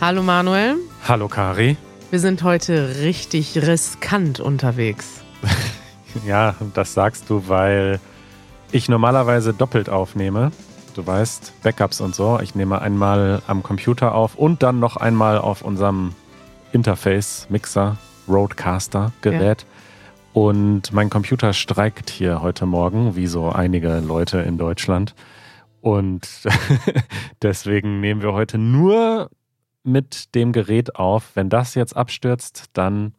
Hallo Manuel. Hallo Kari. Wir sind heute richtig riskant unterwegs. ja, das sagst du, weil ich normalerweise doppelt aufnehme. Du weißt, Backups und so. Ich nehme einmal am Computer auf und dann noch einmal auf unserem Interface, Mixer, Roadcaster Gerät. Ja. Und mein Computer streikt hier heute Morgen, wie so einige Leute in Deutschland. Und deswegen nehmen wir heute nur mit dem Gerät auf. Wenn das jetzt abstürzt, dann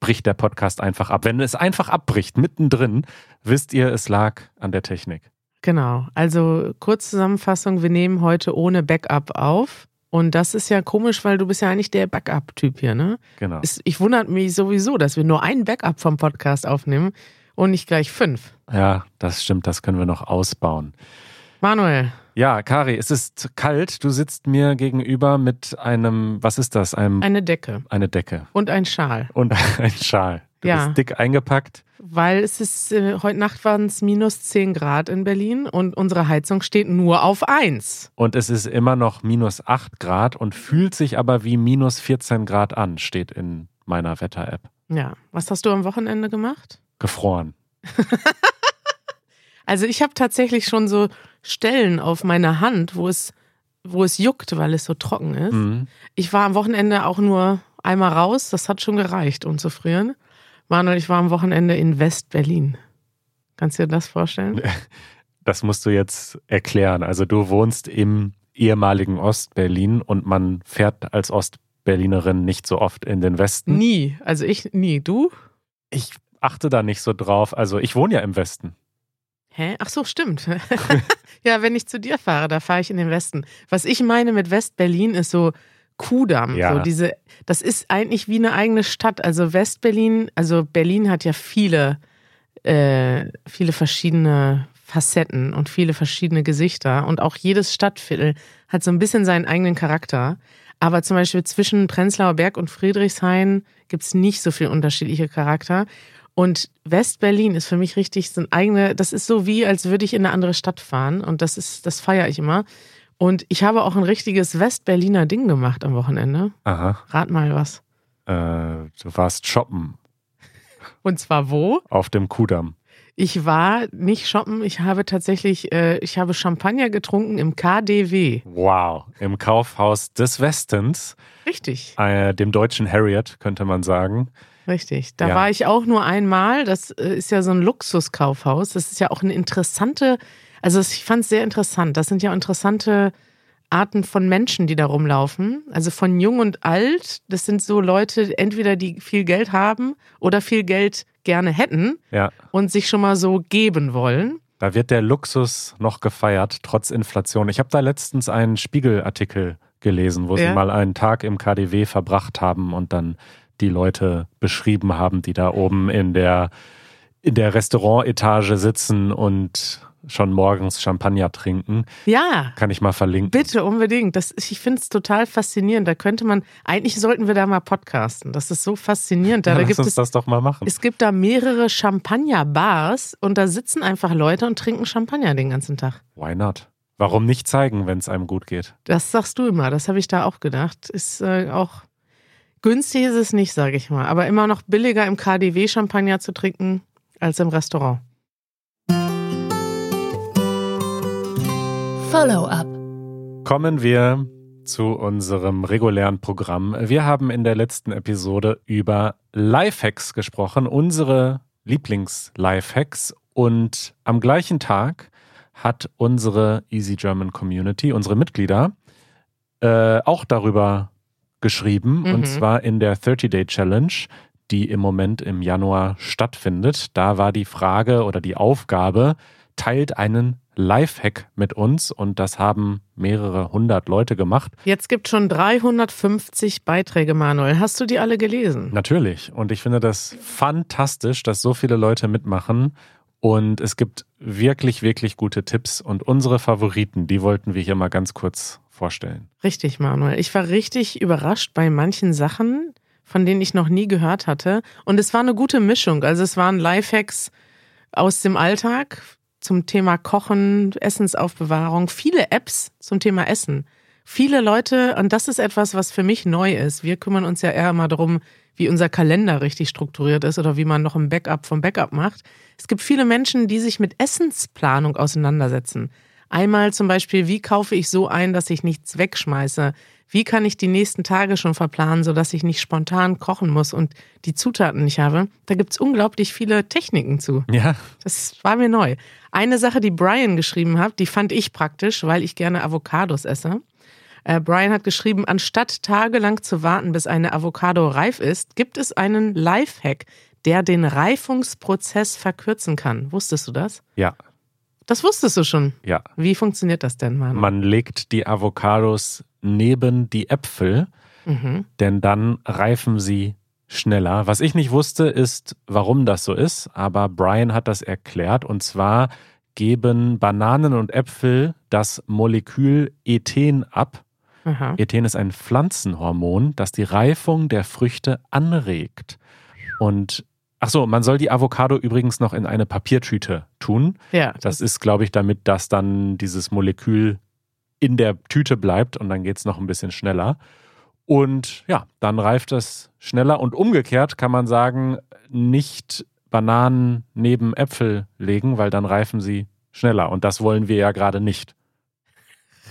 bricht der Podcast einfach ab. Wenn es einfach abbricht, mittendrin, wisst ihr, es lag an der Technik. Genau. Also Kurzzusammenfassung, wir nehmen heute ohne Backup auf. Und das ist ja komisch, weil du bist ja eigentlich der Backup-Typ hier, ne? Genau. Ich wundere mich sowieso, dass wir nur ein Backup vom Podcast aufnehmen und nicht gleich fünf. Ja, das stimmt, das können wir noch ausbauen. Manuel, ja, Kari, es ist kalt. Du sitzt mir gegenüber mit einem, was ist das? Einem, eine Decke. Eine Decke. Und ein Schal. Und ein Schal. Du ja. bist dick eingepackt. Weil es ist, äh, heute Nacht waren es minus 10 Grad in Berlin und unsere Heizung steht nur auf 1. Und es ist immer noch minus 8 Grad und fühlt sich aber wie minus 14 Grad an, steht in meiner Wetter-App. Ja. Was hast du am Wochenende gemacht? Gefroren. Also ich habe tatsächlich schon so Stellen auf meiner Hand, wo es, wo es juckt, weil es so trocken ist. Mhm. Ich war am Wochenende auch nur einmal raus, das hat schon gereicht, um zu frieren. Manuel, ich war am Wochenende in West-Berlin. Kannst du dir das vorstellen? Das musst du jetzt erklären. Also du wohnst im ehemaligen Ostberlin und man fährt als Ostberlinerin nicht so oft in den Westen. Nie. Also ich nie. Du? Ich achte da nicht so drauf. Also ich wohne ja im Westen. Hä? Ach so, stimmt. ja, wenn ich zu dir fahre, da fahre ich in den Westen. Was ich meine mit West-Berlin ist so Kudamm. Ja. So diese, das ist eigentlich wie eine eigene Stadt. Also West-Berlin, also Berlin hat ja viele, äh, viele verschiedene Facetten und viele verschiedene Gesichter. Und auch jedes Stadtviertel hat so ein bisschen seinen eigenen Charakter. Aber zum Beispiel zwischen Prenzlauer Berg und Friedrichshain gibt es nicht so viel unterschiedliche Charakter. Und West-Berlin ist für mich richtig so ein eigene, das ist so wie, als würde ich in eine andere Stadt fahren. Und das ist, das feiere ich immer. Und ich habe auch ein richtiges West-Berliner Ding gemacht am Wochenende. Aha. Rat mal was. Äh, du warst shoppen. Und zwar wo? Auf dem Kudamm. Ich war nicht shoppen, ich habe tatsächlich, äh, ich habe Champagner getrunken im KDW. Wow, im Kaufhaus des Westens. Richtig. Äh, dem deutschen Harriet, könnte man sagen. Richtig. Da ja. war ich auch nur einmal. Das äh, ist ja so ein Luxuskaufhaus. Das ist ja auch eine interessante, also ich fand es sehr interessant. Das sind ja interessante Arten von Menschen, die da rumlaufen. Also von jung und alt. Das sind so Leute, entweder die viel Geld haben oder viel Geld gerne hätten ja. und sich schon mal so geben wollen. Da wird der Luxus noch gefeiert, trotz Inflation. Ich habe da letztens einen Spiegelartikel gelesen, wo ja. sie mal einen Tag im KDW verbracht haben und dann die Leute beschrieben haben, die da oben in der, in der Restaurantetage sitzen und schon morgens Champagner trinken. Ja. Kann ich mal verlinken. Bitte, unbedingt. Das, ich finde es total faszinierend. Da könnte man, eigentlich sollten wir da mal podcasten. Das ist so faszinierend. Da, ja, da lass gibt uns es, das doch mal machen. Es gibt da mehrere Champagner-Bars und da sitzen einfach Leute und trinken Champagner den ganzen Tag. Why not? Warum nicht zeigen, wenn es einem gut geht? Das sagst du immer. Das habe ich da auch gedacht. Ist äh, auch Günstig ist es nicht, sage ich mal, aber immer noch billiger im KDW Champagner zu trinken als im Restaurant. Follow-up. Kommen wir zu unserem regulären Programm. Wir haben in der letzten Episode über Lifehacks gesprochen, unsere Lieblings-Lifehacks. Und am gleichen Tag hat unsere Easy German Community, unsere Mitglieder, äh, auch darüber geschrieben, mhm. und zwar in der 30-Day Challenge, die im Moment im Januar stattfindet. Da war die Frage oder die Aufgabe, teilt einen Lifehack mit uns und das haben mehrere hundert Leute gemacht. Jetzt gibt schon 350 Beiträge, Manuel. Hast du die alle gelesen? Natürlich. Und ich finde das fantastisch, dass so viele Leute mitmachen. Und es gibt wirklich, wirklich gute Tipps. Und unsere Favoriten, die wollten wir hier mal ganz kurz vorstellen. Richtig, Manuel. Ich war richtig überrascht bei manchen Sachen, von denen ich noch nie gehört hatte. Und es war eine gute Mischung. Also es waren Lifehacks aus dem Alltag zum Thema Kochen, Essensaufbewahrung, viele Apps zum Thema Essen, Viele Leute, und das ist etwas, was für mich neu ist. Wir kümmern uns ja eher mal darum, wie unser Kalender richtig strukturiert ist oder wie man noch ein Backup vom Backup macht. Es gibt viele Menschen, die sich mit Essensplanung auseinandersetzen. Einmal zum Beispiel, wie kaufe ich so ein, dass ich nichts wegschmeiße? Wie kann ich die nächsten Tage schon verplanen, sodass ich nicht spontan kochen muss und die Zutaten nicht habe? Da gibt's unglaublich viele Techniken zu. Ja. Das war mir neu. Eine Sache, die Brian geschrieben hat, die fand ich praktisch, weil ich gerne Avocados esse. Äh, Brian hat geschrieben, anstatt tagelang zu warten, bis eine Avocado reif ist, gibt es einen Lifehack, der den Reifungsprozess verkürzen kann. Wusstest du das? Ja. Das wusstest du schon. Ja. Wie funktioniert das denn, Manu? Man legt die Avocados neben die Äpfel, mhm. denn dann reifen sie schneller. Was ich nicht wusste, ist, warum das so ist, aber Brian hat das erklärt und zwar geben Bananen und Äpfel das Molekül Ethen ab. Aha. Ethen ist ein Pflanzenhormon, das die Reifung der Früchte anregt. Und ach so, man soll die Avocado übrigens noch in eine Papiertüte tun. Ja, Das ist, glaube ich, damit das dann dieses Molekül in der Tüte bleibt und dann geht es noch ein bisschen schneller. Und ja, dann reift es schneller. Und umgekehrt kann man sagen, nicht Bananen neben Äpfel legen, weil dann reifen sie schneller. Und das wollen wir ja gerade nicht.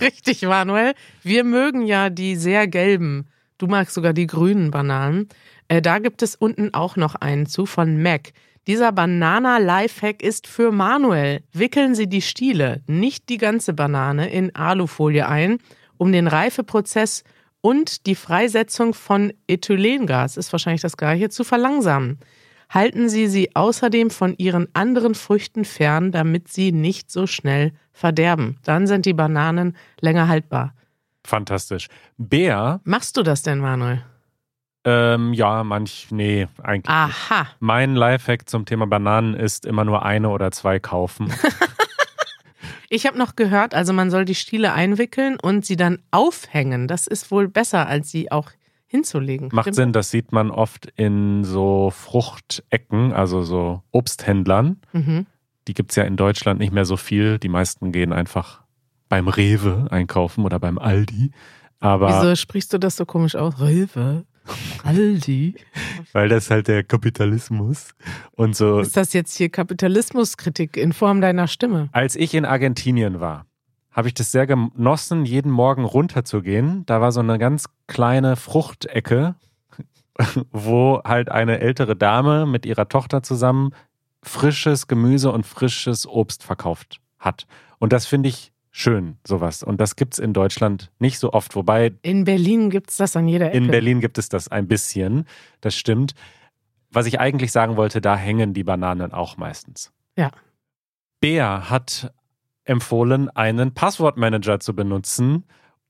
Richtig, Manuel. Wir mögen ja die sehr gelben, du magst sogar die grünen Bananen. Äh, da gibt es unten auch noch einen zu von Mac. Dieser Banana-Lifehack ist für Manuel. Wickeln Sie die Stiele, nicht die ganze Banane, in Alufolie ein, um den Reifeprozess und die Freisetzung von Ethylengas, ist wahrscheinlich das gleiche, zu verlangsamen. Halten Sie sie außerdem von Ihren anderen Früchten fern, damit sie nicht so schnell verderben. Dann sind die Bananen länger haltbar. Fantastisch. Bär, Machst du das denn, Manuel? Ähm, ja, manch, nee, eigentlich. nicht. Aha. Mein Lifehack zum Thema Bananen ist immer nur eine oder zwei kaufen. Ich habe noch gehört, also man soll die Stiele einwickeln und sie dann aufhängen. Das ist wohl besser, als sie auch hinzulegen. Macht Stimmt Sinn, das sieht man oft in so Fruchtecken, also so Obsthändlern. Mhm. Die gibt es ja in Deutschland nicht mehr so viel. Die meisten gehen einfach beim Rewe einkaufen oder beim Aldi. Aber Wieso sprichst du das so komisch aus? Rewe. Aldi. weil das halt der Kapitalismus und so. Ist das jetzt hier Kapitalismuskritik in Form deiner Stimme? Als ich in Argentinien war, habe ich das sehr genossen, jeden Morgen runterzugehen. Da war so eine ganz kleine Fruchtecke, wo halt eine ältere Dame mit ihrer Tochter zusammen frisches Gemüse und frisches Obst verkauft hat. Und das finde ich schön, sowas. Und das gibt's in Deutschland nicht so oft. Wobei In Berlin gibt es das an jeder Ecke. in Berlin gibt es das ein bisschen. Das stimmt. Was ich eigentlich sagen wollte, da hängen die Bananen auch meistens. Ja. Bär hat empfohlen, einen Passwortmanager zu benutzen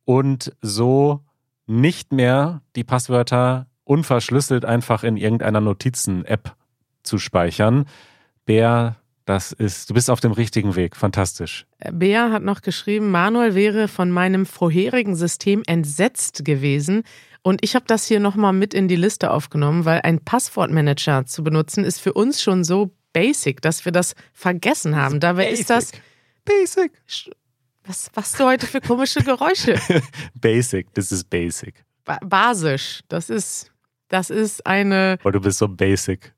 und so nicht mehr die Passwörter unverschlüsselt einfach in irgendeiner Notizen-App zu speichern. Bär, das ist, du bist auf dem richtigen Weg. Fantastisch. Bea hat noch geschrieben, Manuel wäre von meinem vorherigen System entsetzt gewesen. Und ich habe das hier nochmal mit in die Liste aufgenommen, weil ein Passwortmanager zu benutzen ist für uns schon so basic, dass wir das vergessen haben. Dabei ist das. Basic. Was, was du heute für komische Geräusche? Basic, das ist basic. Ba basisch. Das ist, das ist eine. Weil du bist so basic,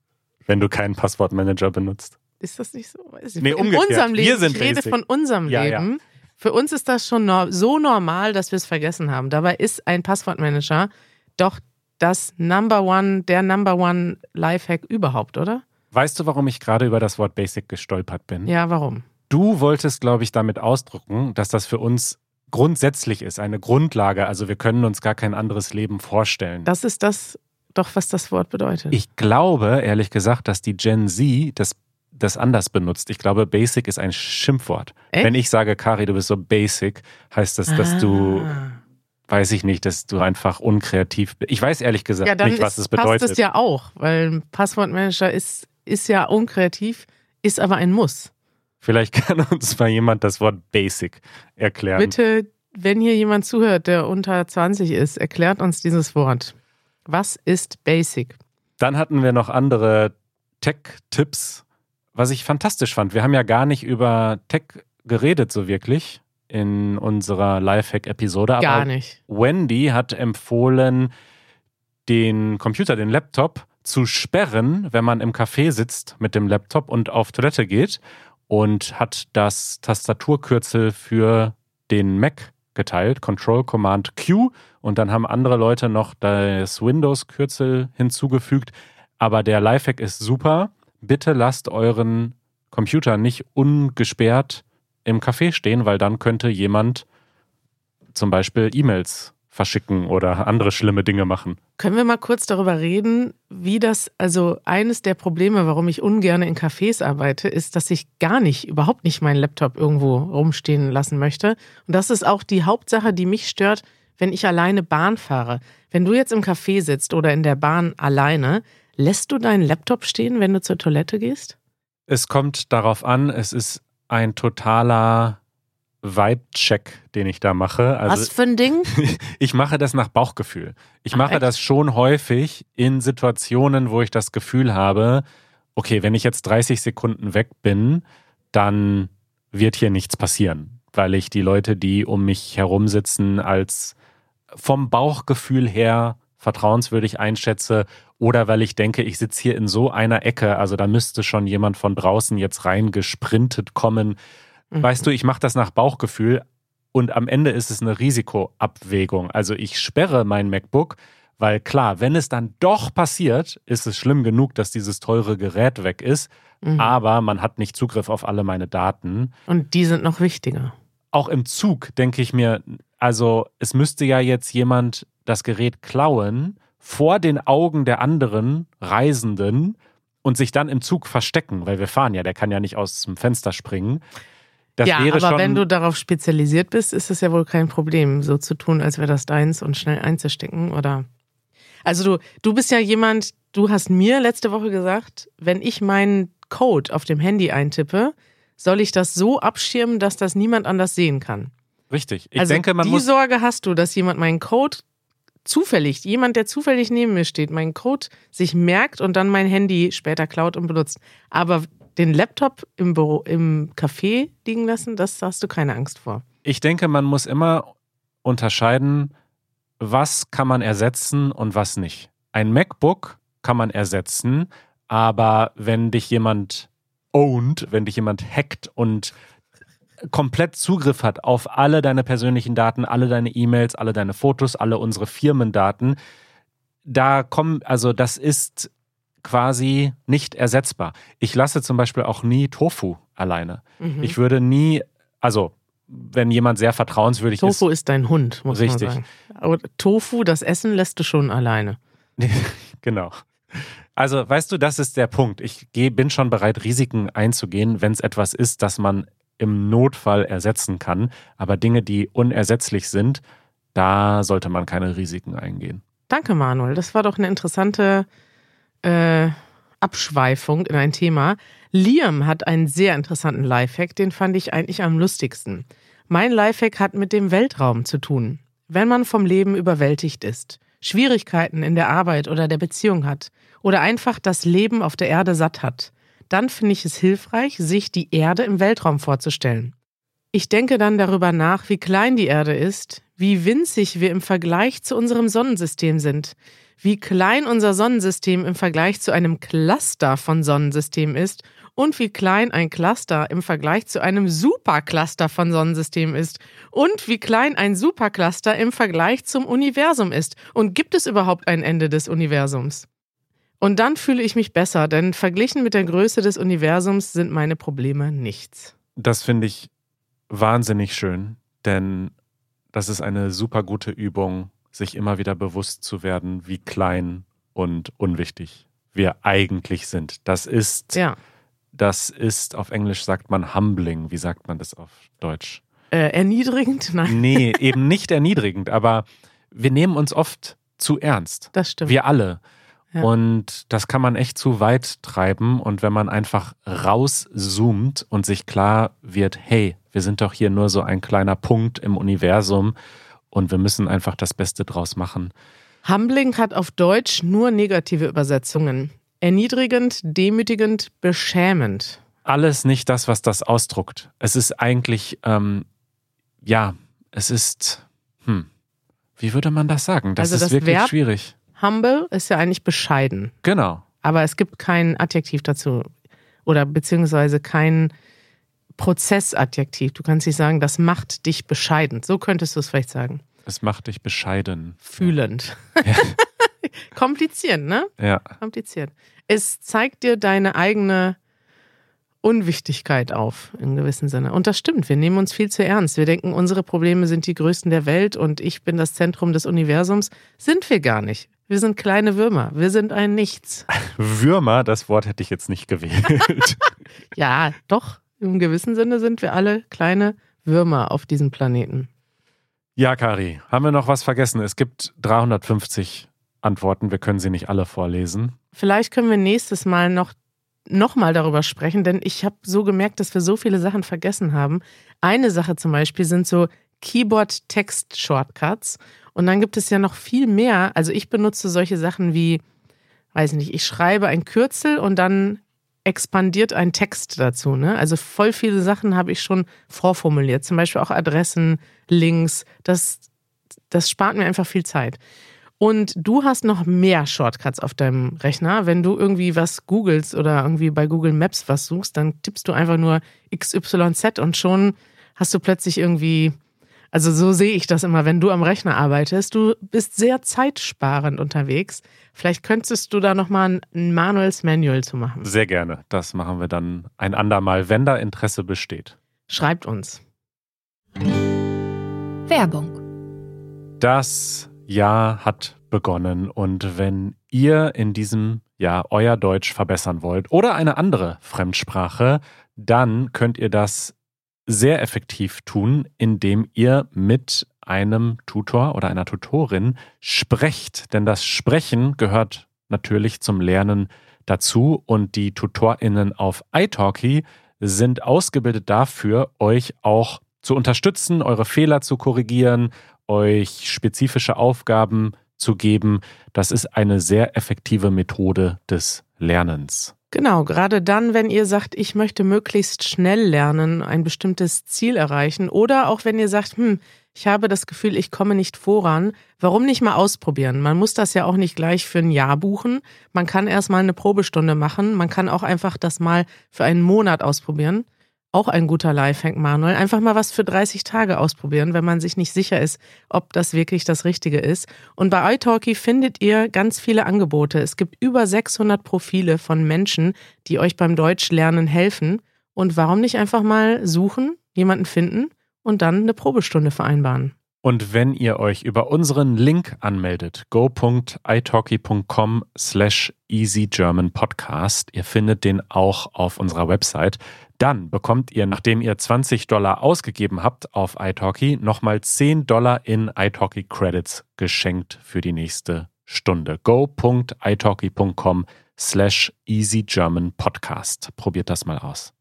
wenn du keinen Passwortmanager benutzt. Ist das nicht so? Nee, In umgekehrt. unserem Leben. Wir sind ich rede basic. von unserem Ja, ja. Leben. Für uns ist das schon so normal, dass wir es vergessen haben. Dabei ist ein Passwortmanager doch das Number One, der Number One Lifehack überhaupt, oder? Weißt du, warum ich gerade über das Wort basic gestolpert bin? Ja, warum? Du wolltest, glaube ich, damit ausdrücken, dass das für uns grundsätzlich ist, eine Grundlage. Also wir können uns gar kein anderes Leben vorstellen. Das ist das doch, was das Wort bedeutet. Ich glaube, ehrlich gesagt, dass die Gen Z das, das anders benutzt. Ich glaube, basic ist ein Schimpfwort. Echt? Wenn ich sage, Kari, du bist so basic, heißt das, dass du, Ah. weiß ich nicht, dass du einfach unkreativ bist. Ich weiß ehrlich gesagt ja, nicht, was es bedeutet. passt es ja auch, weil ein Passwortmanager ist, ist ja unkreativ, ist aber ein Muss. Vielleicht kann uns mal jemand das Wort basic erklären. Bitte, wenn hier jemand zuhört, der unter 20 ist, erklärt uns dieses Wort. Was ist Basic? Dann hatten wir noch andere Tech-Tipps, was ich fantastisch fand. Wir haben ja gar nicht über Tech geredet so wirklich. in unserer Lifehack-Episode. Gar nicht. Wendy hat empfohlen, den Computer, den Laptop zu sperren, wenn man im Café sitzt mit dem Laptop und auf Toilette geht und hat das Tastaturkürzel für den Mac geteilt, Control Command Q und dann haben andere Leute noch das Windows-Kürzel hinzugefügt. Aber der Lifehack ist super. Bitte lasst euren Computer nicht ungesperrt im Café stehen, weil dann könnte jemand zum Beispiel E-Mails verschicken oder andere schlimme Dinge machen. Können wir mal kurz darüber reden, wie das, also eines der Probleme, warum ich ungern in Cafés arbeite, ist, dass ich gar nicht, überhaupt nicht meinen Laptop irgendwo rumstehen lassen möchte. Und das ist auch die Hauptsache, die mich stört, wenn ich alleine Bahn fahre. Wenn du jetzt im Café sitzt oder in der Bahn alleine, lässt du deinen Laptop stehen, wenn du zur Toilette gehst? Es kommt darauf an, es ist ein totaler Vibe-Check, den ich da mache. Also, Was für ein Ding? ich mache das nach Bauchgefühl. Ich mache Ach, das schon häufig in Situationen, wo ich das Gefühl habe, okay, wenn ich jetzt 30 Sekunden weg bin, dann wird hier nichts passieren, weil ich die Leute, die um mich herum sitzen, als vom Bauchgefühl her vertrauenswürdig einschätze oder weil ich denke, ich sitze hier in so einer Ecke, also da müsste schon jemand von draußen jetzt reingesprintet kommen Mhm. Weißt du, ich mache das nach Bauchgefühl und am Ende ist es eine Risikoabwägung. Also ich sperre mein MacBook, weil klar, wenn es dann doch passiert, ist es schlimm genug, dass dieses teure Gerät weg ist, mhm. aber man hat nicht Zugriff auf alle meine Daten. Und die sind noch wichtiger. Auch im Zug denke ich mir, also es müsste ja jetzt jemand das Gerät klauen vor den Augen der anderen Reisenden und sich dann im Zug verstecken, weil wir fahren ja, der kann ja nicht aus dem Fenster springen. Das ja, aber schon, wenn du darauf spezialisiert bist, ist es ja wohl kein Problem, so zu tun, als wäre das deins und schnell einzustecken, oder? Also du, du bist ja jemand, du hast mir letzte Woche gesagt, wenn ich meinen Code auf dem Handy eintippe, soll ich das so abschirmen, dass das niemand anders sehen kann. Richtig. Ich also denke, man die muss Sorge hast du, dass jemand meinen Code zufällig, jemand, der zufällig neben mir steht, meinen Code sich merkt und dann mein Handy später klaut und benutzt. Aber den Laptop im Büro, im Café liegen lassen, das hast du keine Angst vor. Ich denke, man muss immer unterscheiden, was kann man ersetzen und was nicht. Ein MacBook kann man ersetzen, aber wenn dich jemand owned, wenn dich jemand hackt und komplett Zugriff hat auf alle deine persönlichen Daten, alle deine E-Mails, alle deine Fotos, alle unsere Firmendaten, da kommen, also das ist quasi nicht ersetzbar. Ich lasse zum Beispiel auch nie Tofu alleine. Mhm. Ich würde nie, also wenn jemand sehr vertrauenswürdig Tofu ist. Tofu ist dein Hund, muss richtig. man sagen. Aber Tofu, das Essen lässt du schon alleine. genau. Also, weißt du, das ist der Punkt. Ich bin schon bereit, Risiken einzugehen, wenn es etwas ist, das man im Notfall ersetzen kann. Aber Dinge, die unersetzlich sind, da sollte man keine Risiken eingehen. Danke, Manuel. Das war doch eine interessante äh, Abschweifung in ein Thema. Liam hat einen sehr interessanten Lifehack, den fand ich eigentlich am lustigsten. Mein Lifehack hat mit dem Weltraum zu tun. Wenn man vom Leben überwältigt ist, Schwierigkeiten in der Arbeit oder der Beziehung hat oder einfach das Leben auf der Erde satt hat, dann finde ich es hilfreich, sich die Erde im Weltraum vorzustellen. Ich denke dann darüber nach, wie klein die Erde ist, wie winzig wir im Vergleich zu unserem Sonnensystem sind, wie klein unser Sonnensystem im Vergleich zu einem Cluster von Sonnensystemen ist und wie klein ein Cluster im Vergleich zu einem Supercluster von Sonnensystemen ist und wie klein ein Supercluster im Vergleich zum Universum ist. Und gibt es überhaupt ein Ende des Universums? Und dann fühle ich mich besser, denn verglichen mit der Größe des Universums sind meine Probleme nichts. Das finde ich wahnsinnig schön, denn das ist eine super gute Übung, sich immer wieder bewusst zu werden, wie klein und unwichtig wir eigentlich sind. Das ist, ja. das ist, auf Englisch sagt man humbling. Wie sagt man das auf Deutsch? Äh, erniedrigend? Nein. Nee, eben nicht erniedrigend, aber wir nehmen uns oft zu ernst. Das stimmt. Wir alle. Ja. Und das kann man echt zu weit treiben. Und wenn man einfach rauszoomt und sich klar wird, hey, wir sind doch hier nur so ein kleiner Punkt im Universum und wir müssen einfach das Beste draus machen. Humbling hat auf Deutsch nur negative Übersetzungen. Erniedrigend, demütigend, beschämend. Alles nicht das, was das ausdruckt. Es ist eigentlich, ähm, ja, es ist, hm, wie würde man das sagen? Das Also ist das wirklich Verb- schwierig. Humble ist ja eigentlich bescheiden. Genau. Aber es gibt kein Adjektiv dazu. Oder beziehungsweise kein Prozessadjektiv. Du kannst nicht sagen, das macht dich bescheiden. So könntest du es vielleicht sagen. Es macht dich bescheiden. Fühlend. Kompliziert, ne? Ja. Kompliziert. Es zeigt dir deine eigene Unwichtigkeit auf, in gewissem Sinne. Und das stimmt, wir nehmen uns viel zu ernst. Wir denken, unsere Probleme sind die größten der Welt und ich bin das Zentrum des Universums. Sind wir gar nicht. Wir sind kleine Würmer. Wir sind ein Nichts. Würmer, das Wort hätte ich jetzt nicht gewählt. Ja, doch, im gewissen Sinne sind wir alle kleine Würmer auf diesem Planeten. ja, Kari, haben wir noch was vergessen? Es gibt 350 Antworten. Wir können sie nicht alle vorlesen. Vielleicht können wir nächstes Mal noch, noch mal darüber sprechen, denn ich habe so gemerkt, dass wir so viele Sachen vergessen haben. Eine Sache zum Beispiel sind so Keyboard-Text-Shortcuts. Und dann gibt es ja noch viel mehr. Also ich benutze solche Sachen wie, weiß nicht, ich schreibe ein Kürzel und dann expandiert ein Text dazu. Ne? Also voll viele Sachen habe ich schon vorformuliert. Zum Beispiel auch Adressen, Links. Das, das spart mir einfach viel Zeit. Und du hast noch mehr Shortcuts auf deinem Rechner. Wenn du irgendwie was googelst oder irgendwie bei Google Maps was suchst, dann tippst du einfach nur XYZ und schon hast du plötzlich irgendwie, also so sehe ich das immer, wenn du am Rechner arbeitest, du bist sehr zeitsparend unterwegs. Vielleicht könntest du da nochmal ein manuelles Manual zu machen. Sehr gerne. Das machen wir dann ein andermal, wenn da Interesse besteht. Schreibt uns. Werbung. Das Jahr hat begonnen und wenn ihr in diesem Jahr euer Deutsch verbessern wollt oder eine andere Fremdsprache, dann könnt ihr das sehr effektiv tun, indem ihr mit einem Tutor oder einer Tutorin sprecht. Denn das Sprechen gehört natürlich zum Lernen dazu und die TutorInnen auf italki sind ausgebildet dafür, euch auch zu unterstützen, eure Fehler zu korrigieren, euch spezifische Aufgaben zu geben. Das ist eine sehr effektive Methode des Lernens. Genau, gerade dann, wenn ihr sagt, ich möchte möglichst schnell lernen, ein bestimmtes Ziel erreichen oder auch wenn ihr sagt, hm, ich habe das Gefühl, ich komme nicht voran, warum nicht mal ausprobieren? Man muss das ja auch nicht gleich für ein Jahr buchen. Man kann erstmal eine Probestunde machen. Man kann auch einfach das mal für einen Monat ausprobieren. Auch ein guter Lifehack, Manuel. Einfach mal was für 30 Tage ausprobieren, wenn man sich nicht sicher ist, ob das wirklich das Richtige ist. Und bei iTalki findet ihr ganz viele Angebote. Es gibt über 600 Profile von Menschen, die euch beim Deutschlernen helfen. Und warum nicht einfach mal suchen, jemanden finden und dann eine Probestunde vereinbaren? Und wenn ihr euch über unseren Link anmeldet, go.italki.com slash easygermanpodcast, ihr findet den auch auf unserer Website, dann bekommt ihr, nachdem ihr 20 Dollar ausgegeben habt auf italki, nochmal 10 Dollar in italki Credits geschenkt für die nächste Stunde. go.italki.com slash easygermanpodcast. Probiert das mal aus.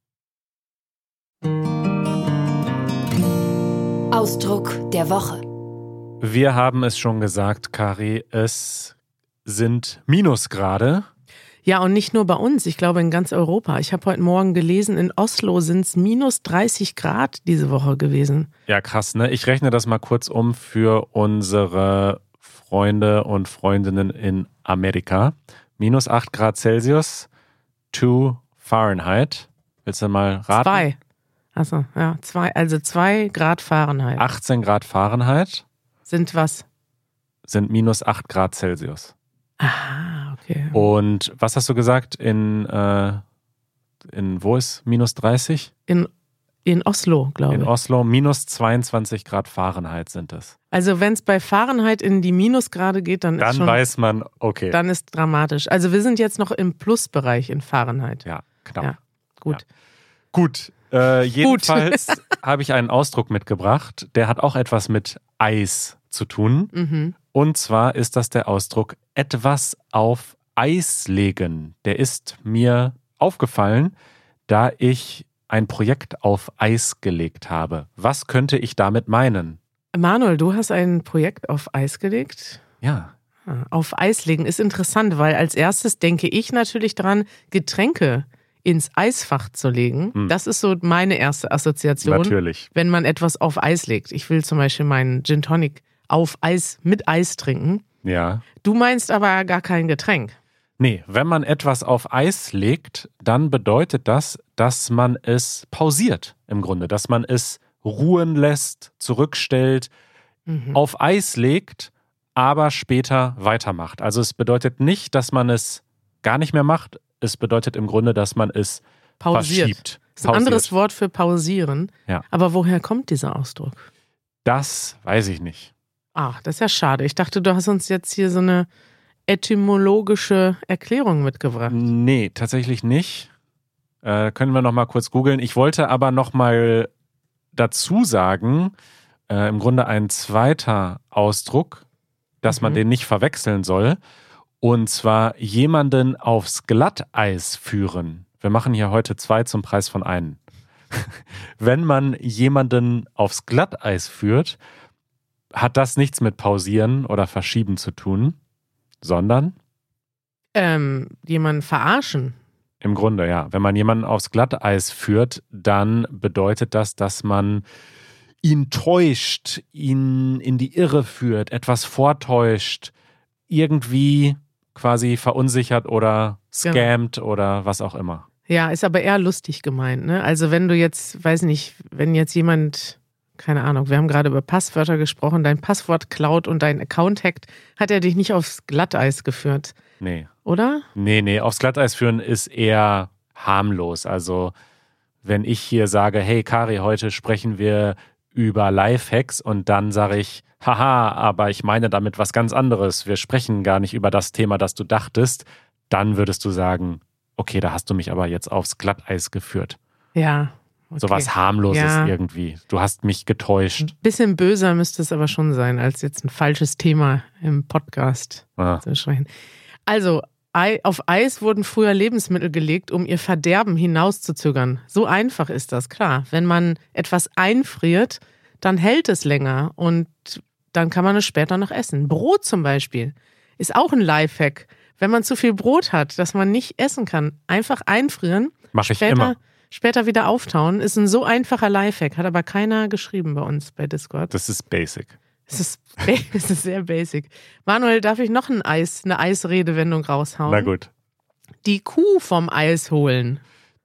Ausdruck der Woche. Wir haben es schon gesagt, Kari, es sind Minusgrade. Ja, und nicht nur bei uns, ich glaube in ganz Europa. Ich habe heute Morgen gelesen, in Oslo sind es minus 30 Grad diese Woche gewesen. Ja, krass, ne? Ich rechne das mal kurz um für unsere Freunde und Freundinnen in Amerika. Minus 8 Grad Celsius, 2 Fahrenheit. Willst du mal raten? Zwei. Achso, ja, zwei, also zwei Grad Fahrenheit. 18 Grad Fahrenheit Sind was? sind minus 8 Grad Celsius. Ah, okay. Und was hast du gesagt? In, äh, in wo ist minus 30? In, in Oslo, glaube In ich. Oslo minus 22 Grad Fahrenheit sind es. Also wenn es bei Fahrenheit in die Minusgrade geht, dann, ist Dann schon, weiß man, okay. dann ist dramatisch. Also wir sind jetzt noch im Plusbereich in Fahrenheit. ja, knapp. Ja, gut. Gut, äh, jedenfalls habe ich einen Ausdruck mitgebracht, der hat auch etwas mit Eis zu tun. Mhm. Und zwar ist das der Ausdruck etwas auf Eis legen. Der ist mir aufgefallen, da ich ein Projekt auf Eis gelegt habe. Was könnte ich damit meinen? Manuel, du hast ein Projekt auf Eis gelegt. Ja, Ah, Auf Eis legen ist interessant, weil als erstes denke ich natürlich dran, Getränke ins Eisfach zu legen. Hm. Das ist so meine erste Assoziation, Natürlich. wenn man etwas auf Eis legt. Ich will zum Beispiel meinen Gin Tonic auf Eis mit Eis trinken. Ja. Du meinst aber gar kein Getränk. Nee, wenn man etwas auf Eis legt, dann bedeutet das, dass man es pausiert im Grunde, dass man es ruhen lässt, zurückstellt, Mhm. auf Eis legt, aber später weitermacht. Also es bedeutet nicht, dass man es gar nicht mehr macht. Es bedeutet im Grunde, dass man es Pausiert. verschiebt. Das ist ein Pausiert. anderes Wort für pausieren. Ja. Aber woher kommt dieser Ausdruck? Das weiß ich nicht. Ah, das ist ja schade. Ich dachte, du hast uns jetzt hier so eine etymologische Erklärung mitgebracht. Nee, tatsächlich nicht. Äh, können wir noch mal kurz googeln. Ich wollte aber noch mal dazu sagen, äh, im Grunde ein zweiter Ausdruck, dass man Mhm. den nicht verwechseln soll. Und zwar jemanden aufs Glatteis führen. Wir machen hier heute zwei zum Preis von einem. Wenn man jemanden aufs Glatteis führt, hat das nichts mit Pausieren oder Verschieben zu tun, sondern Ähm, jemanden verarschen. Im Grunde, ja. Wenn man jemanden aufs Glatteis führt, dann bedeutet das, dass man ihn täuscht, ihn in die Irre führt, etwas vortäuscht, irgendwie quasi verunsichert oder scammt oder was auch immer. Ja, ist aber eher lustig gemeint, ne? Also wenn du jetzt, weiß nicht, wenn jetzt jemand, keine Ahnung, wir haben gerade über Passwörter gesprochen, dein Passwort klaut und dein Account hackt, hat er dich nicht aufs Glatteis geführt, Nee. oder? Nee, nee, aufs Glatteis führen ist eher harmlos. Also, wenn ich hier sage, hey Kari, heute sprechen wir über Lifehacks und dann sage ich, haha, aber ich meine damit was ganz anderes. Wir sprechen gar nicht über das Thema, das du dachtest, dann würdest du sagen, okay, da hast du mich aber jetzt aufs Glatteis geführt. Ja. Okay. Sowas harmloses Ja. irgendwie. Du hast mich getäuscht. Bisschen böser müsste es aber schon sein, als jetzt ein falsches Thema im Podcast Ah, zu sprechen. Also, auf Eis wurden früher Lebensmittel gelegt, um ihr Verderben hinauszuzögern. So einfach ist das, klar. Wenn man etwas einfriert, dann hält es länger und dann kann man es später noch essen. Brot zum Beispiel ist auch ein Lifehack. Wenn man zu viel Brot hat, das man nicht essen kann, einfach einfrieren, Mache ich immer. Später wieder auftauen, ist ein so einfacher Lifehack. Hat aber keiner geschrieben bei uns bei Discord. Das ist basic. Es ist, es ist sehr basic. Manuel, darf ich noch ein Eis, eine Eisredewendung raushauen? Na gut. Die Kuh vom Eis holen.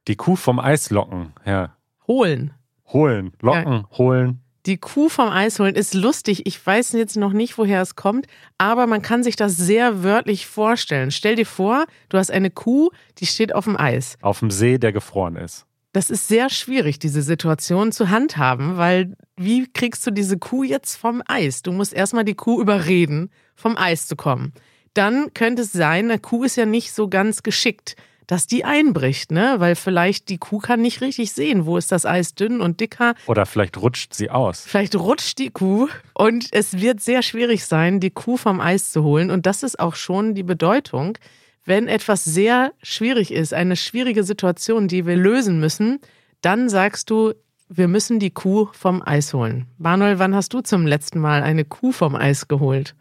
Die Kuh vom Eis locken. Ja. Holen. Holen. Locken. Holen. Die Kuh vom Eis holen ist lustig. Ich weiß jetzt noch nicht, woher es kommt, aber man kann sich das sehr wörtlich vorstellen. Stell dir vor, du hast eine Kuh, die steht auf dem Eis. Auf dem See, der gefroren ist. Das ist sehr schwierig, diese Situation zu handhaben, weil wie kriegst du diese Kuh jetzt vom Eis? Du musst erstmal die Kuh überreden, vom Eis zu kommen. Dann könnte es sein, eine Kuh ist ja nicht so ganz geschickt, dass die einbricht, ne? Weil vielleicht die Kuh kann nicht richtig sehen, wo ist das Eis dünn und dicker. Oder vielleicht rutscht sie aus. Vielleicht rutscht die Kuh und es wird sehr schwierig sein, die Kuh vom Eis zu holen. Und das ist auch schon die Bedeutung, wenn etwas sehr schwierig ist, eine schwierige Situation, die wir lösen müssen, dann sagst du, wir müssen die Kuh vom Eis holen. Manuel, wann hast du zum letzten Mal eine Kuh vom Eis geholt?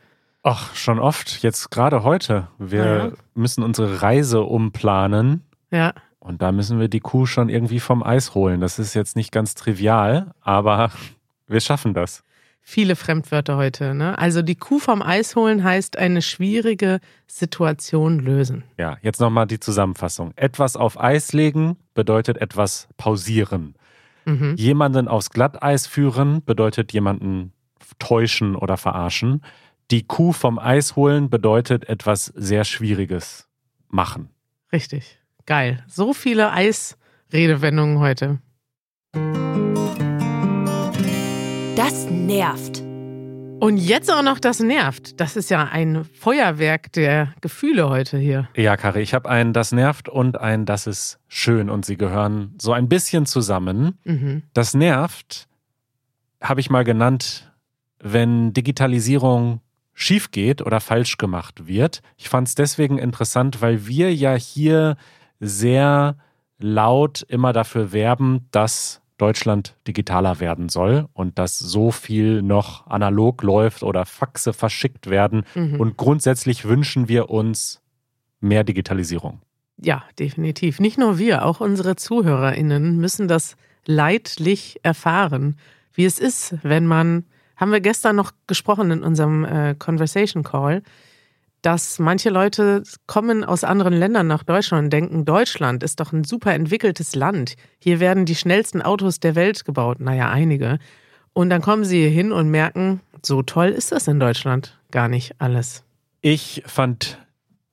Ach, schon oft. Jetzt gerade heute. Wir Ja. müssen unsere Reise umplanen. Ja, Und da müssen wir die Kuh schon irgendwie vom Eis holen. Das ist jetzt nicht ganz trivial, aber wir schaffen das. Viele Fremdwörter heute. Ne? Also die Kuh vom Eis holen heißt eine schwierige Situation lösen. Ja, jetzt nochmal die Zusammenfassung. Etwas auf Eis legen bedeutet etwas pausieren. Mhm. Jemanden aufs Glatteis führen bedeutet jemanden täuschen oder verarschen. Die Kuh vom Eis holen bedeutet etwas sehr Schwieriges machen. Richtig. Geil. So viele Eisredewendungen heute. Das nervt. Und jetzt auch noch das nervt. Das ist ja ein Feuerwerk der Gefühle heute hier. Ja, Kari, ich habe ein Das nervt und ein Das ist schön und sie gehören so ein bisschen zusammen. Mhm. Das nervt, habe ich mal genannt, wenn Digitalisierung schief geht oder falsch gemacht wird. Ich fand es deswegen interessant, weil wir ja hier sehr laut immer dafür werben, dass Deutschland digitaler werden soll und dass so viel noch analog läuft oder Faxe verschickt werden. Mhm. Und grundsätzlich wünschen wir uns mehr Digitalisierung. Ja, definitiv. Nicht nur wir, auch unsere ZuhörerInnen müssen das leidlich erfahren, wie es ist, wenn man, haben wir gestern noch gesprochen in unserem äh, Conversation Call, dass manche Leute kommen aus anderen Ländern nach Deutschland und denken, Deutschland ist doch ein super entwickeltes Land. Hier werden die schnellsten Autos der Welt gebaut. Naja, einige. Und dann kommen sie hier hin und merken, so toll ist das in Deutschland gar nicht alles. Ich fand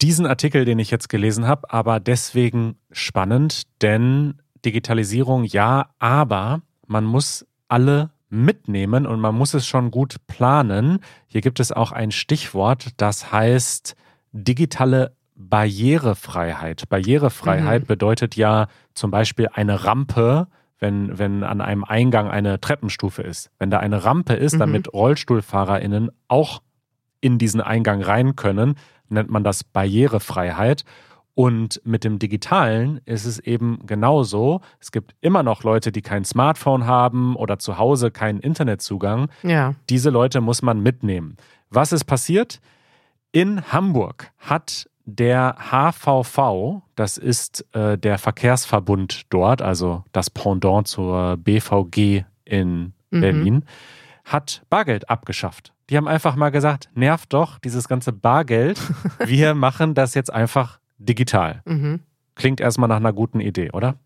diesen Artikel, den ich jetzt gelesen habe, aber deswegen spannend, denn Digitalisierung ja, aber man muss alle mitnehmen und man muss es schon gut planen. Hier gibt es auch ein Stichwort, das heißt digitale Barrierefreiheit. Barrierefreiheit mhm. bedeutet ja zum Beispiel eine Rampe, wenn, wenn an einem Eingang eine Treppenstufe ist. Wenn da eine Rampe ist, mhm. damit RollstuhlfahrerInnen auch in diesen Eingang rein können, nennt man das Barrierefreiheit. Und mit dem Digitalen ist es eben genauso. Es gibt immer noch Leute, die kein Smartphone haben oder zu Hause keinen Internetzugang. Ja. Diese Leute muss man mitnehmen. Was ist passiert? In Hamburg hat der HVV, das ist äh, der Verkehrsverbund dort, also das Pendant zur BVG in mhm. Berlin, hat Bargeld abgeschafft. Die haben einfach mal gesagt, nervt doch dieses ganze Bargeld. Wir machen das jetzt einfach digital. Mhm. Klingt erstmal nach einer guten Idee, oder?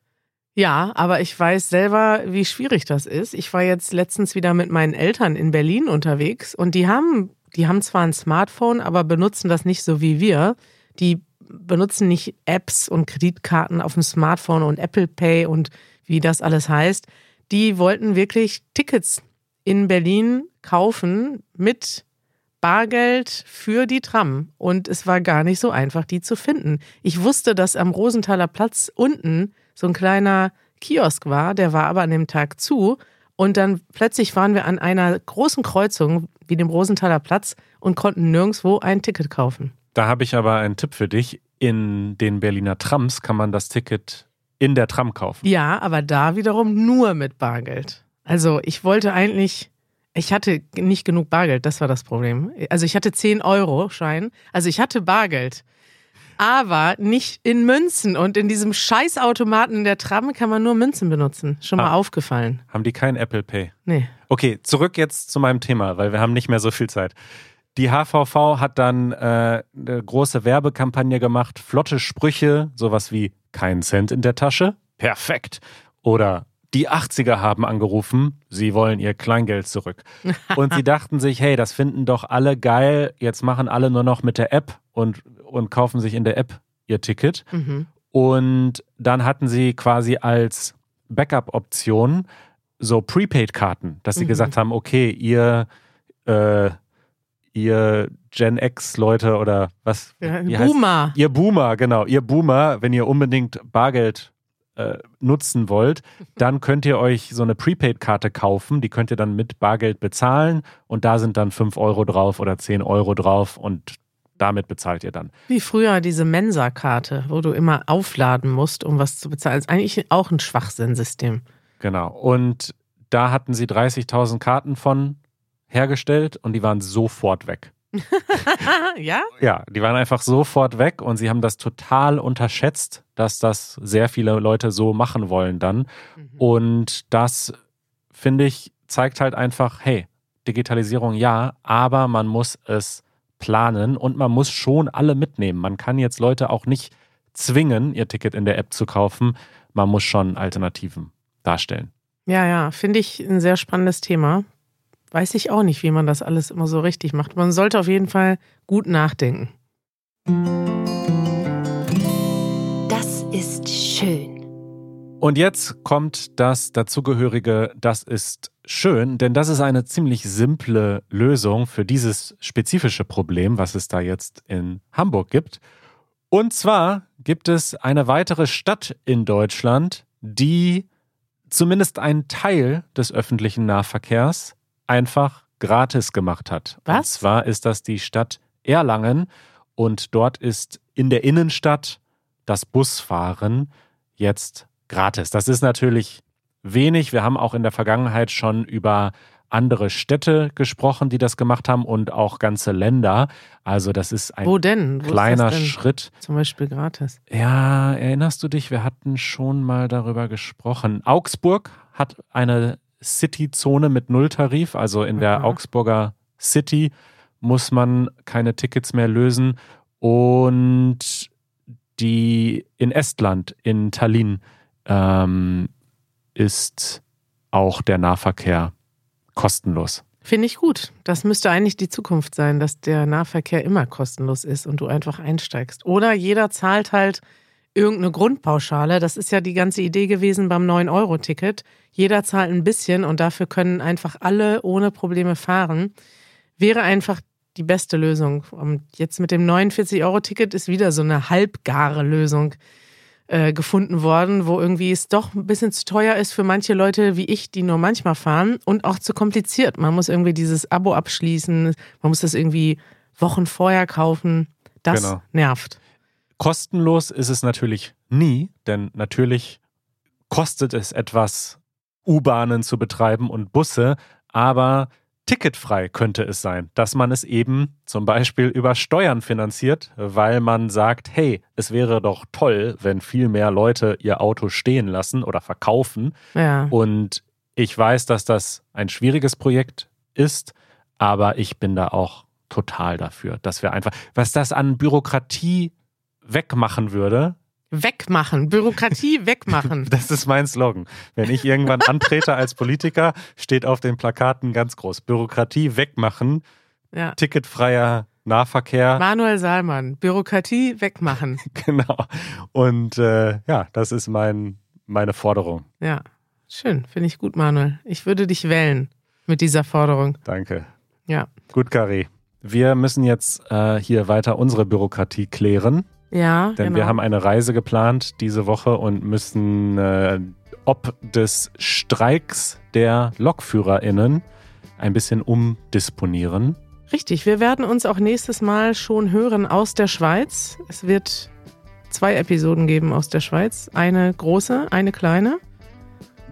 Ja, aber ich weiß selber, wie schwierig das ist. Ich war jetzt letztens wieder mit meinen Eltern in Berlin unterwegs und die haben, die haben zwar ein Smartphone, aber benutzen das nicht so wie wir. Die benutzen nicht Apps und Kreditkarten auf dem Smartphone und Apple Pay und wie das alles heißt. Die wollten wirklich Tickets in Berlin kaufen mit Bargeld für die Tram und es war gar nicht so einfach, die zu finden. Ich wusste, dass am Rosenthaler Platz unten so ein kleiner Kiosk war, der war aber an dem Tag zu und dann plötzlich waren wir an einer großen Kreuzung wie dem Rosenthaler Platz und konnten nirgendwo ein Ticket kaufen. Da habe ich aber einen Tipp für dich. In den Berliner Trams kann man das Ticket in der Tram kaufen. Ja, aber da wiederum nur mit Bargeld. Also ich wollte eigentlich ich hatte nicht genug Bargeld, das war das Problem. Also ich hatte 10 Euro Schein. Also ich hatte Bargeld. Aber nicht in Münzen. Und in diesem Scheißautomaten in der Tram kann man nur Münzen benutzen. Schon mal ah, aufgefallen. Haben die kein Apple Pay? Nee. Okay, zurück jetzt zu meinem Thema, weil wir haben nicht mehr so viel Zeit. Die HVV hat dann äh, eine große Werbekampagne gemacht, flotte Sprüche, sowas wie kein Cent in der Tasche, perfekt. Oder die 80er haben angerufen, sie wollen ihr Kleingeld zurück. Und sie dachten sich, hey, das finden doch alle geil, jetzt machen alle nur noch mit der App und, und kaufen sich in der App ihr Ticket. Mhm. Und dann hatten sie quasi als Backup-Option so Prepaid-Karten, dass sie mhm. gesagt haben, okay, ihr, äh, ihr Gen X-Leute oder was? Ja, Boomer. Heißt? Ihr Boomer, genau, ihr Boomer, wenn ihr unbedingt Bargeld äh, nutzen wollt, dann könnt ihr euch so eine Prepaid-Karte kaufen. Die könnt ihr dann mit Bargeld bezahlen und da sind dann 5 Euro drauf oder 10 Euro drauf und damit bezahlt ihr dann. Wie früher diese Mensa-Karte, wo du immer aufladen musst, um was zu bezahlen. Das ist eigentlich auch ein Schwachsinnsystem. Genau. Und da hatten sie 30.000 Karten von hergestellt und die waren sofort weg. ja? Ja, die waren einfach sofort weg und sie haben das total unterschätzt, dass das sehr viele Leute so machen wollen dann. Mhm. Und das, finde ich, zeigt halt einfach, hey, Digitalisierung ja, aber man muss es planen und man muss schon alle mitnehmen. Man kann jetzt Leute auch nicht zwingen, ihr Ticket in der App zu kaufen. Man muss schon Alternativen darstellen. Ja, ja, finde ich ein sehr spannendes Thema weiß ich auch nicht, wie man das alles immer so richtig macht. Man sollte auf jeden Fall gut nachdenken. Ist schön. Und jetzt kommt das dazugehörige, das ist schön, denn das ist eine ziemlich simple Lösung für dieses spezifische Problem, was es da jetzt in Hamburg gibt. Und zwar gibt es eine weitere Stadt in Deutschland, die zumindest einen Teil des öffentlichen Nahverkehrs einfach gratis gemacht hat. Was? Und zwar ist das die Stadt Erlangen und dort ist in der Innenstadt das Busfahren jetzt gratis. Das ist natürlich wenig. Wir haben auch in der Vergangenheit schon über andere Städte gesprochen, die das gemacht haben und auch ganze Länder. Also das ist ein Wo denn? Wo kleiner ist das denn? Schritt. Zum Beispiel gratis. Ja, erinnerst du dich, wir hatten schon mal darüber gesprochen. Augsburg hat eine City-Zone mit Nulltarif, also in der Aha. Augsburger City muss man keine Tickets mehr lösen. Und die in Estland, in Tallinn, ähm, ist auch der Nahverkehr kostenlos. Finde ich gut. Das müsste eigentlich die Zukunft sein, dass der Nahverkehr immer kostenlos ist und du einfach einsteigst. Oder jeder zahlt halt irgendeine Grundpauschale. Das ist ja die ganze Idee gewesen beim 9-Euro-Ticket. Jeder zahlt ein bisschen und dafür können einfach alle ohne Probleme fahren. Wäre einfach die beste Lösung. Und jetzt mit dem 49-Euro-Ticket ist wieder so eine halbgare Lösung äh, gefunden worden, wo irgendwie es doch ein bisschen zu teuer ist für manche Leute wie ich, die nur manchmal fahren und auch zu kompliziert. Man muss irgendwie dieses Abo abschließen, man muss das irgendwie Wochen vorher kaufen. Das Genau. nervt. Kostenlos ist es natürlich nie, denn natürlich kostet es etwas, U-Bahnen zu betreiben und Busse, aber ticketfrei könnte es sein, dass man es eben zum Beispiel über Steuern finanziert, weil man sagt, hey, es wäre doch toll, wenn viel mehr Leute ihr Auto stehen lassen oder verkaufen. Ja. Und ich weiß, dass das ein schwieriges Projekt ist, aber ich bin da auch total dafür, dass wir einfach, was das an Bürokratie wegmachen würde, Wegmachen, Bürokratie wegmachen. das ist mein Slogan. Wenn ich irgendwann antrete als Politiker, steht auf den Plakaten ganz groß: Bürokratie wegmachen, Ja. ticketfreier Nahverkehr. Manuel Salmann, Bürokratie wegmachen. Genau. Und äh, ja, das ist mein, meine Forderung. Ja. Schön, finde ich gut, Manuel. Ich würde dich wählen mit dieser Forderung. Danke. Ja. Gut, Kari. Wir müssen jetzt äh, hier weiter unsere Bürokratie klären. Ja, Denn genau. wir haben eine Reise geplant diese Woche und müssen äh, ob des Streiks der LokführerInnen ein bisschen umdisponieren. Richtig, wir werden uns auch nächstes Mal schon hören aus der Schweiz. Es wird zwei Episoden geben aus der Schweiz. Eine große, eine kleine.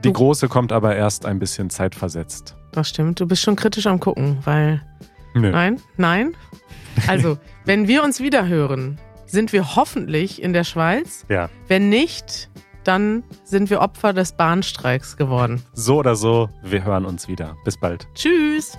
Die große kommt aber erst ein bisschen zeitversetzt. Das stimmt. Du bist schon kritisch am Gucken, weil. Nö. Nein? Nein? Also, wenn wir uns wieder hören, sind wir hoffentlich in der Schweiz. Ja, Wenn nicht, dann sind wir Opfer des Bahnstreiks geworden. so oder so, wir hören uns wieder. Bis bald. Tschüss!